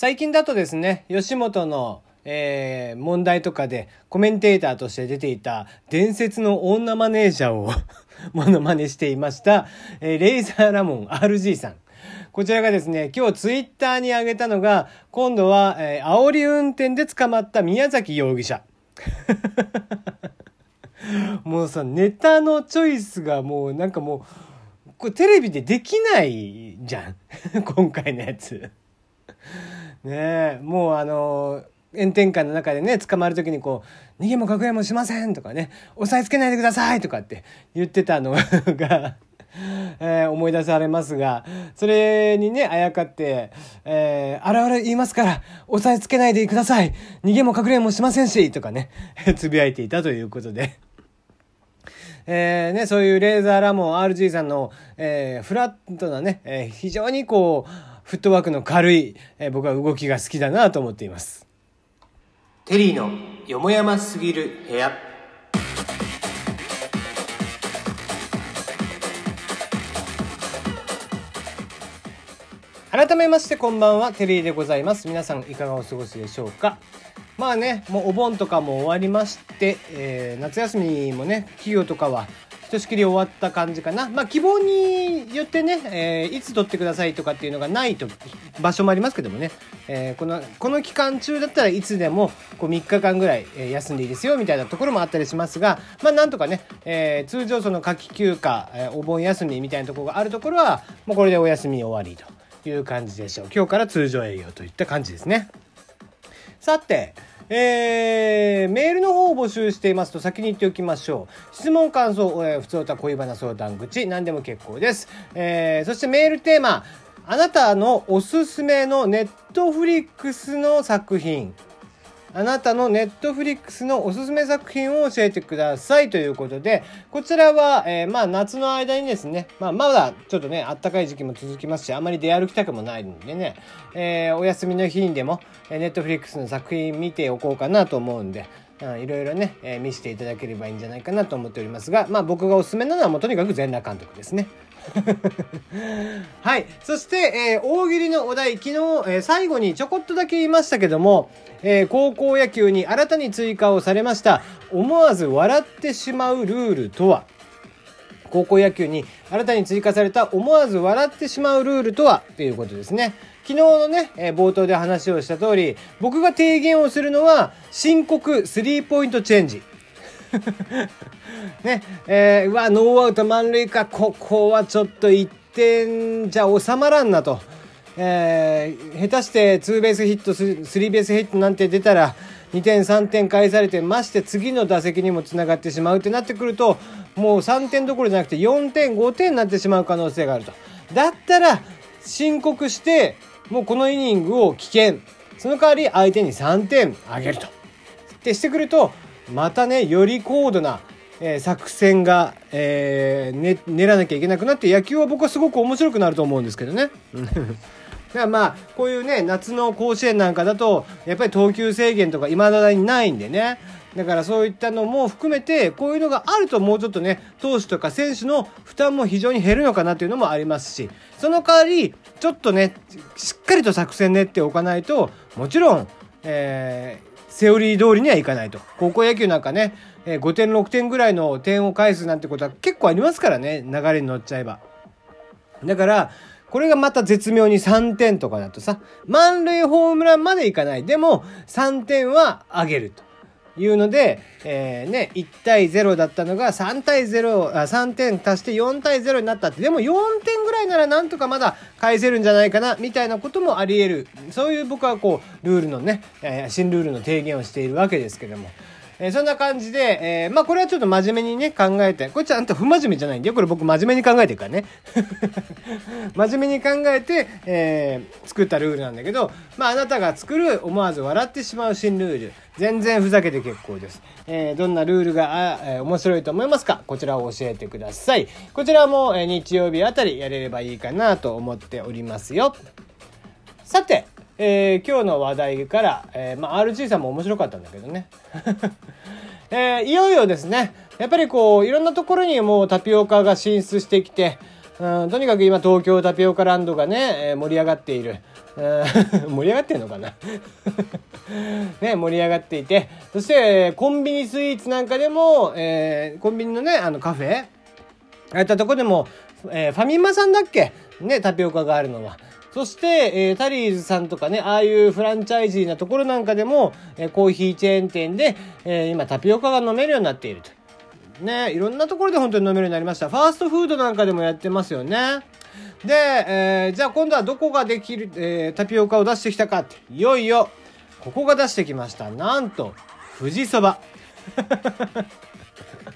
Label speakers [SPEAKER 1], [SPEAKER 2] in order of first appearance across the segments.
[SPEAKER 1] 最近だとですね、吉本の、えー、問題とかでコメンテーターとして出ていた伝説の女マネージャーをモノマネしていました、えー、レイザーラモン RG さん。こちらがですね、今日ツイッターに上げたのが、今度は、えー、煽り運転で捕まった宮崎容疑者。もうさ、ネタのチョイスがもうなんかもう、これテレビでできないじゃん。今回のやつ。ねもうあの炎天下の中でね捕まる時にこう「逃げも隠れもしません」とかね「押さえつけないでください」とかって言ってたのが えー、思い出されますがそれにねあやかって「えー、あらあら言いますから押さえつけないでください逃げも隠れもしませんし」とかね つぶやいていたということで。えーね、そういうレーザーラモン RG さんの、えー、フラットなね、えー、非常にこうフットワークの軽い、えー、僕は動きが好きだなと思っています。テリーのよもやますぎる部屋。改めましてこんばんは、テリーでございます。皆さんいかがお過ごしでしょうかまあね、もうお盆とかも終わりまして、えー、夏休みもね、企業とかはひとしきり終わった感じかな。まあ、希望によってね、えー、いつ取ってくださいとかっていうのがないと、場所もありますけどもね、えー、この、この期間中だったらいつでも、こう3日間ぐらい、え休んでいいですよ、みたいなところもあったりしますが、まあ、なんとかね、えー、通常その夏季休暇、えお盆休みみたいなところがあるところは、もうこれでお休み終わりという感じでしょう。今日から通常営業といった感じですね。さて、えー、メールの方を募集していますと先に言っておきましょう。質問、感想、えー、普通歌、恋バナ相談口、何でも結構です。えー、そしてメールテーマ、あなたのおすすめのネットフリックスの作品、あなたのネットフリックスのおすすめ作品を教えてくださいということで、こちらは、えー、まあ夏の間にですね、まあまだちょっとね、あったかい時期も続きますし、あまり出歩きたくもないんでね、えー、お休みの日にでも、ネットフリックスの作品見ておこうかなと思うんで、いろいろね、えー、見せていただければいいんじゃないかなと思っておりますが、まあ僕がおすすめなのはもうとにかく全裸監督ですね。はい。そして、えー、大喜利のお題、昨日、えー、最後にちょこっとだけ言いましたけども、えー、高校野球に新たに追加をされました、思わず笑ってしまうルールとは？高校野球に新たに追加された思わず笑ってしまうルールとは？ということですね。昨日のね、え、冒頭で話をした通り、僕が提言をするのは、申告スリーポイントチェンジ。ね、えー、うわ、ノーアウト満塁か、ここはちょっと1点じゃ収まらんなと。えー、下手してツーベースヒット、スリーベースヒットなんて出たら、2点3点返されてまして次の打席にもつながってしまうってなってくるともう3点どころじゃなくて4点5点になってしまう可能性があると。だったら申告してもうこのイニングを危険その代わり相手に3点あげると。ってしてくるとまたねより高度な、えー、作戦が、えー、ね、練らなきゃいけなくなって野球は僕はすごく面白くなると思うんですけどね。だからまあこういうね夏の甲子園なんかだとやっぱり投球制限とかいまだにないんでねだからそういったのも含めてこういうのがあるともうちょっとね投手とか選手の負担も非常に減るのかなというのもありますしその代わりちょっとねしっかりと作戦練っておかないともちろん、えセオリー通りにはいかないと。高校野球なんかね、え5点6点ぐらいの点を返すなんてことは結構ありますからね、流れに乗っちゃえば。だから、これがまた絶妙に3点とかだとさ、満塁ホームランまでいかない。でも、3点は上げると。いうので、えー、ね、1対0だったのが3対0、あ3点足して4対0になったって、でも4点ぐらいならなんとかまだ返せるんじゃないかな、みたいなこともあり得る。そういう僕はこう、ルールのね、えー、新ルールの提言をしているわけですけども。えー、そんな感じで、えー、まあこれはちょっと真面目にね、考えて、これちゃんと不真面目じゃないんで、これ僕真面目に考えてるからね。真面目に考えて、えー、作ったルールなんだけど、まああなたが作る思わず笑ってしまう新ルール、全然ふざけて結構です。えー、どんなルールが、えー、面白いと思いますか？こちらを教えてください。こちらも、えー、日曜日あたりやれればいいかなと思っておりますよ。さて、えー、今日の話題から、えー、まあ、RG さんも面白かったんだけどね。えー、いよいよですね、やっぱりこう、いろんなところにもうタピオカが進出してきて、うん、とにかく今東京タピオカランドがね、えー、盛り上がっている。盛り上がってんのかな？ね、盛り上がっていて、そして、コンビニスイーツなんかでも、えー、コンビニのね、あのカフェ？ああいったとこでも、えー、ファミマさんだっけ？ね、タピオカがあるのは。そして、えー、タリーズさんとかね、ああいうフランチャイジーなところなんかでも、えー、コーヒーチェーン店で、えー、今タピオカが飲めるようになっていると。ね、いろんなところで本当に飲めるようになりました。ファーストフードなんかでもやってますよね。で、えー、じゃあ今度はどこができる、えー、タピオカを出してきたかって、いよいよ、ここが出してきました。なんと、富士そば。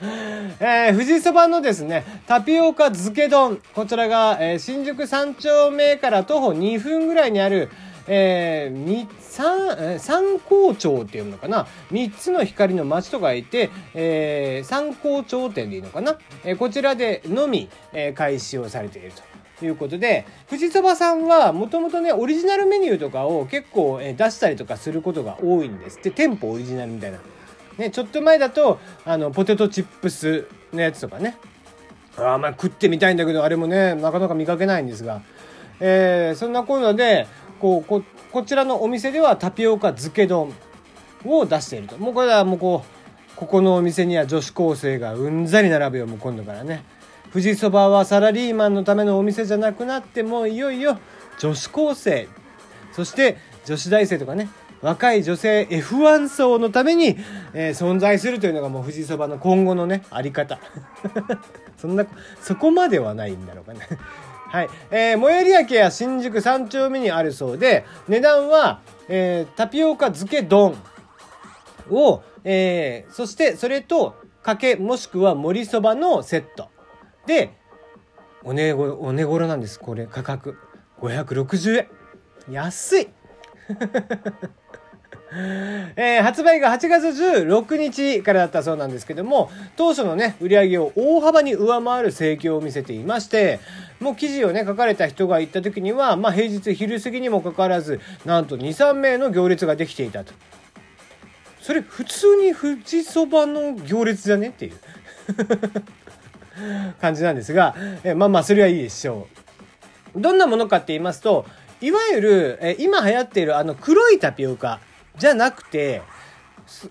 [SPEAKER 1] えー、富士そばのですね、タピオカ漬け丼。こちらが、えー、新宿三丁目から徒歩2分ぐらいにある、えー、三、三光町っていうのかな三つの光の町と書いて、えー、三光町店でいいのかな、えー、こちらでのみ、えー、開始をされているということで、富士そばさんはもともとね、オリジナルメニューとかを結構、え、出したりとかすることが多いんですって、店舗オリジナルみたいな。ね、ちょっと前だと、あの、ポテトチップスのやつとかね。あ、まあ食ってみたいんだけど、あれもね、なかなか見かけないんですが、えー、そんなこんなで、こうここちらのお店ではタピオカ漬け丼を出していると。もうこれはもうこうここのお店には女子高生がうんざり並ぶよもう今度からね。富士そばはサラリーマンのためのお店じゃなくなってもういよいよ女子高生。そして女子大生とかね。若い女性 F1 層のために、えー、存在するというのがもう富士そばの今後のねあり方 そんなそこまではないんだろうかね はい。えー、最寄り駅や新宿三丁目にあるそうで、値段は、えー、タピオカ漬け丼を、えー、そしてそれと、かけ、もしくは盛りそばのセット。で、お値頃、お値頃なんです。これ、価格。560円。安い えー、発売が8月16日からだったそうなんですけども、当初のね、売り上げを大幅に上回る盛況を見せていまして、もう記事をね、書かれた人が行った時には、まあ平日昼過ぎにもかかわらず、なんと2、3名の行列ができていたと。それ普通に富士そばの行列じゃねっていう 感じなんですが、えまあまあそれはいいでしょう。どんなものかって言いますと、いわゆる、え今流行っているあの黒いタピオカ。じゃなくて、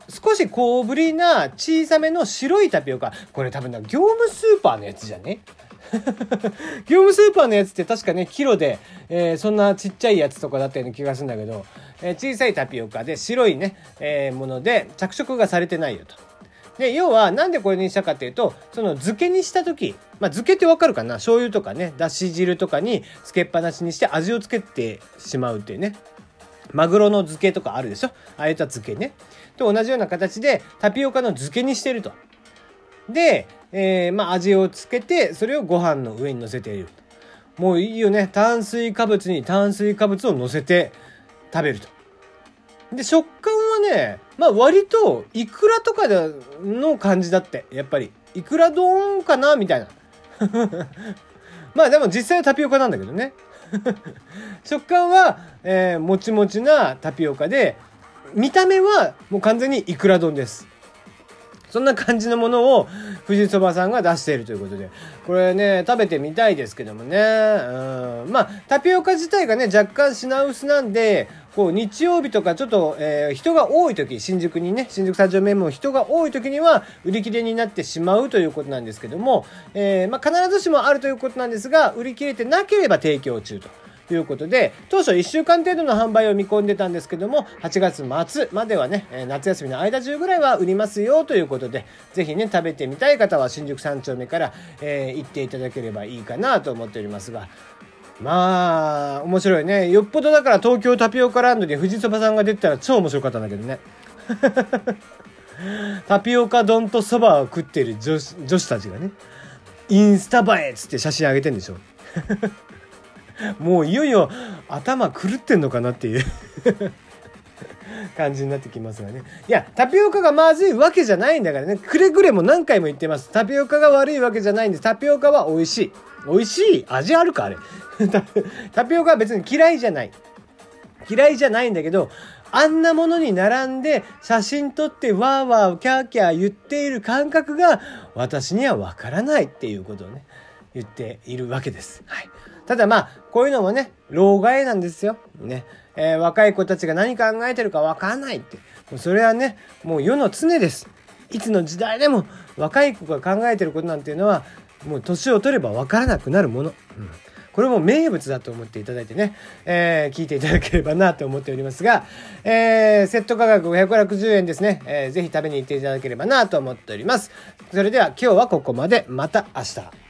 [SPEAKER 1] 少し小ぶりな小さめの白いタピオカ。これ多分な、業務スーパーのやつじゃね？業務スーパーのやつって確かね、キロで、えー、そんなちっちゃいやつとかだったような気がするんだけど、えー、小さいタピオカで白いね、えー、もので着色がされてないよと。で、要は、なんでこれにしたかっていうと、その漬けにした時、まあ、漬けってわかるかな？醤油とかね、だし汁とかに漬けっぱなしにして味をつけてしまうっていうね。マグロの漬けとかあるでしょ？ああいった漬けね。と同じような形でタピオカの漬けにしてると。で、えー、まあ味をつけて、それをご飯の上に乗せている。もういいよね。炭水化物に炭水化物を乗せて食べると。で、食感はね、まあ割とイクラとかの感じだって。やっぱり。イクラ丼かな？みたいな。まあでも実際はタピオカなんだけどね。食感は、えー、もちもちなタピオカで、見た目はもう完全にイクラ丼です。そんな感じのものを富士そばさんが出しているということで、これね、食べてみたいですけどもね。うん。まあ、タピオカ自体がね、若干品薄なんで、こう、日曜日とかちょっと、えー、人が多い時、新宿にね、新宿三丁目も人が多い時には、売り切れになってしまうということなんですけども、えー、まあ、必ずしもあるということなんですが、売り切れてなければ提供中と。ということで、当初1週間程度の販売を見込んでたんですけども、8月末まではね、夏休みの間中ぐらいは売りますよということで、ぜひね、食べてみたい方は新宿三丁目から、えー、行っていただければいいかなと思っておりますが、まあ、面白いね。よっぽどだから東京タピオカランドに富士そばさんが出たら超面白かったんだけどね。タピオカ丼とそばを食ってる女子たちがね、インスタ映えっつって写真あげてんでしょ。もういよいよ頭狂ってんのかなっていう 感じになってきますがね。いや、タピオカがまずいわけじゃないんだからね。くれぐれも何回も言ってます。タピオカが悪いわけじゃないんで。タピオカは美味しい。美味しい？味あるかあれ？タピオカは別に嫌いじゃない。嫌いじゃないんだけど、あんなものに並んで写真撮ってわーわーキャーキャー言っている感覚が私にはわからないっていうことをね、言っているわけです。はい。ただまあ、こういうのもね、老害なんですよ。ね。えー、若い子たちが何考えてるかわかんないって。もうそれはね、もう世の常です。いつの時代でも若い子が考えてることなんていうのは、もう年を取ればわからなくなるもの。うんこれも名物だと思っていただいてね、えー、聞いていただければなと思っておりますが、えー、セット価格560円ですね、えー、ぜひ食べに行っていただければなと思っております。それでは今日はここまで。また明日。